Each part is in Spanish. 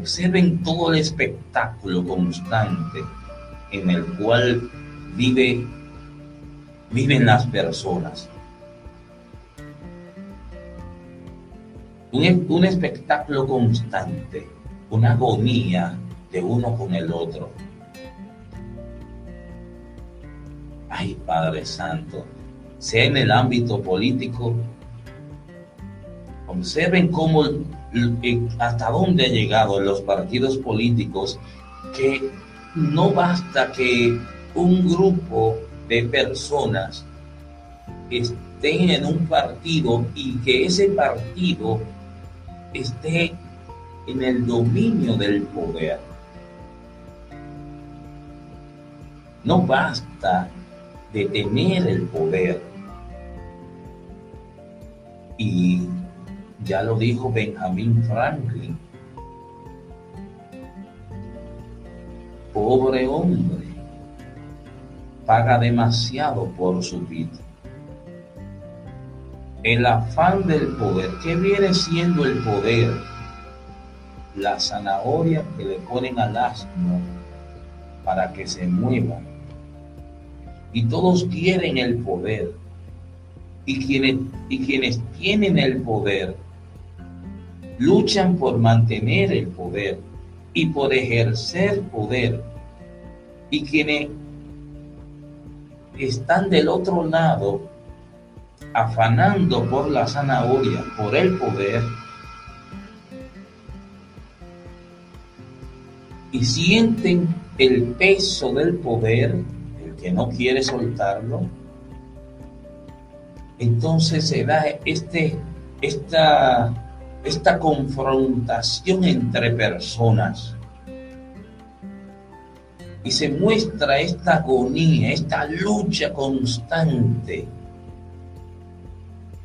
Observen todo el espectáculo constante en el cual vive, viven las personas. Un, un espectáculo constante, una agonía de uno con el otro. Ay, Padre Santo, sea en el ámbito político, observen cómo hasta dónde ha llegado los partidos políticos que no basta que un grupo de personas estén en un partido y que ese partido esté en el dominio del poder. No basta de tener el poder. Y ya lo dijo Benjamin Franklin. Pobre hombre, paga demasiado por su vida. El afán del poder, ¿qué viene siendo el poder? La zanahoria que le ponen al asno para que se mueva. Y todos quieren el poder. Y quienes, y quienes tienen el poder luchan por mantener el poder y por ejercer poder. Y quienes están del otro lado afanando por la zanahoria, por el poder, y sienten el peso del poder, el que no quiere soltarlo, entonces se da este, esta esta confrontación entre personas. Y se muestra esta agonía, esta lucha constante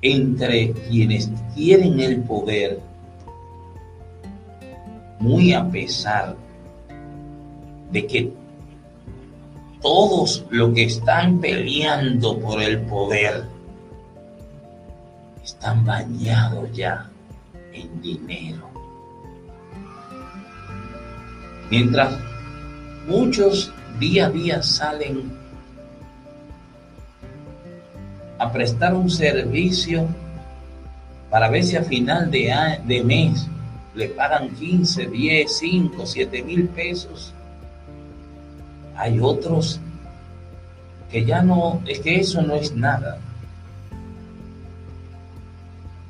entre quienes quieren el poder, muy a pesar de que todos los que están peleando por el poder están bañados ya en dinero. Mientras muchos día a día salen a prestar un servicio para ver si a final de, de mes le pagan 15, 10, 5, 7 mil pesos. Hay otros que ya no, es que eso no es nada.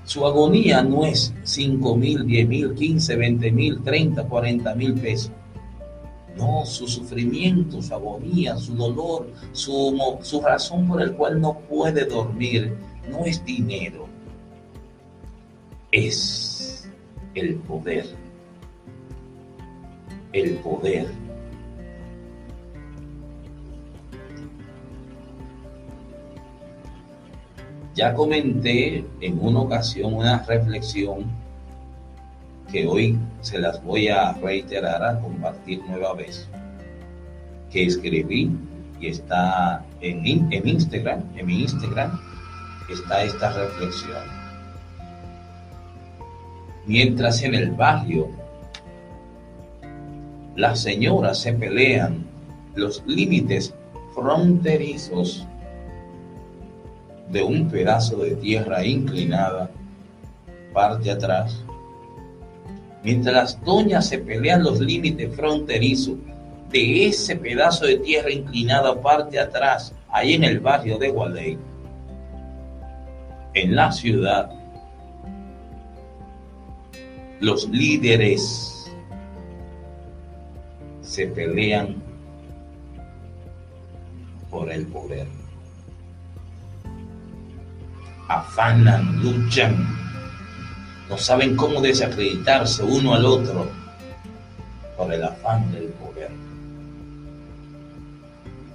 Su agonía no es 5 mil, 10 mil, 15, 20 mil, 30, 40 mil pesos. No, su sufrimiento, su agonía, su dolor, su, su razón por el cual no puede dormir, no es dinero, es el poder. El poder Ya comenté en una ocasión una reflexión que hoy se las voy a reiterar, a compartir nueva vez, que escribí y está en, en Instagram, en mi Instagram está esta reflexión. Mientras en el barrio las señoras se pelean los límites fronterizos de un pedazo de tierra inclinada, parte atrás. Mientras las doñas se pelean los límites fronterizos de ese pedazo de tierra inclinada, parte atrás, ahí en el barrio de Gualey, en la ciudad, los líderes se pelean por el poder afanan, luchan, no saben cómo desacreditarse uno al otro por el afán del poder.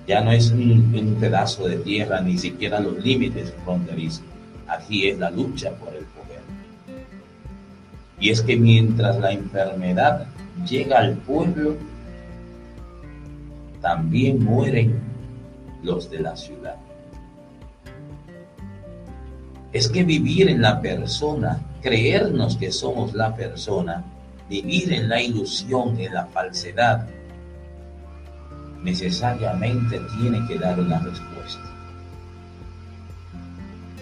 Ya no es un, pedazo de tierra, ni siquiera los límites fronterizos. Aquí es la lucha por el poder. Y es que mientras la enfermedad llega al pueblo, también mueren los de la ciudad es que vivir en la persona, creernos que somos la persona, vivir en la ilusión, en la falsedad, necesariamente tiene que dar una respuesta.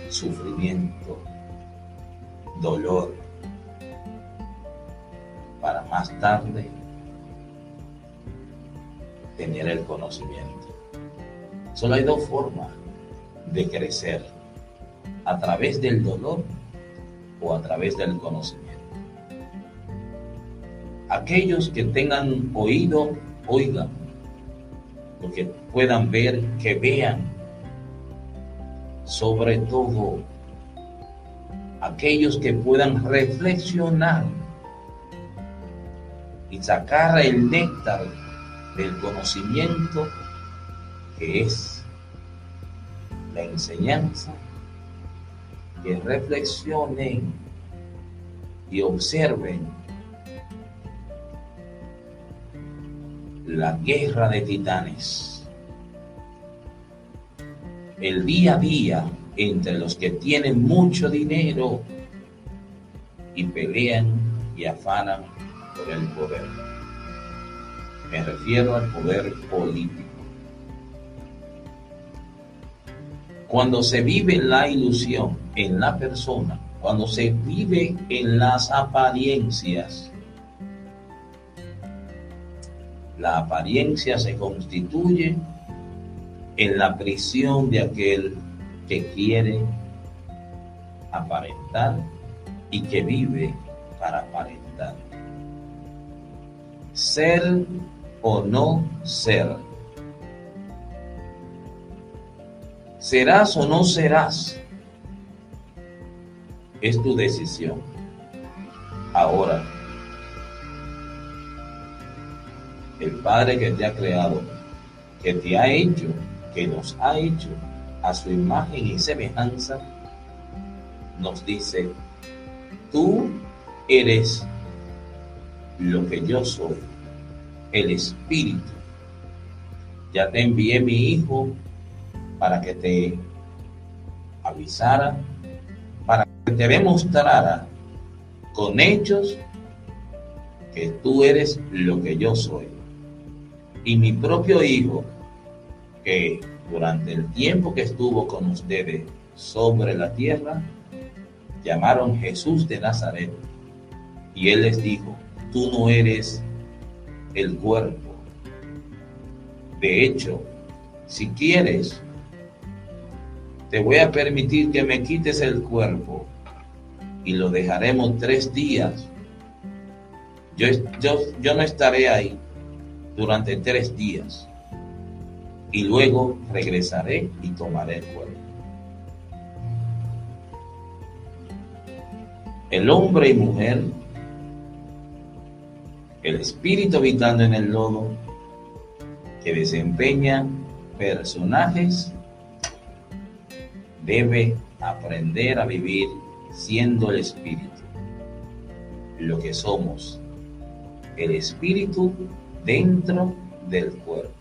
Sufrimiento, dolor, para más tarde tener el conocimiento. Solo hay dos formas de crecer, a través del dolor o a través del conocimiento. Aquellos que tengan oído, oigan. Los que puedan ver, que vean. Sobre todo, aquellos que puedan reflexionar y sacar el néctar del conocimiento que es la enseñanza, que reflexionen y observen la guerra de titanes, el día a día entre los que tienen mucho dinero y pelean y afanan por el poder. Me refiero al poder político. Cuando se vive la ilusión en la persona, cuando se vive en las apariencias, la apariencia se constituye en la prisión de aquel que quiere aparentar y que vive para aparentar. Ser o no ser. Serás o no serás. Es tu decisión. Ahora, el Padre que te ha creado, que te ha hecho, que nos ha hecho a su imagen y semejanza, nos dice, tú eres lo que yo soy, el Espíritu. Ya te envié mi Hijo para que te avisara, para que te demostrara con hechos que tú eres lo que yo soy y mi propio hijo, que durante el tiempo que estuvo con ustedes sobre la tierra, llamaron Jesús de Nazaret. Y él les dijo, tú no eres el cuerpo. De hecho, si quieres, te voy a permitir que me quites el cuerpo y lo dejaremos tres días. Yo, yo, yo no estaré ahí, durante tres días y luego regresaré y tomaré el cuerpo. El hombre y mujer, el espíritu habitando en el lodo, que desempeña personajes, debe aprender a vivir siendo el espíritu, lo que somos, el espíritu dentro del cuerpo.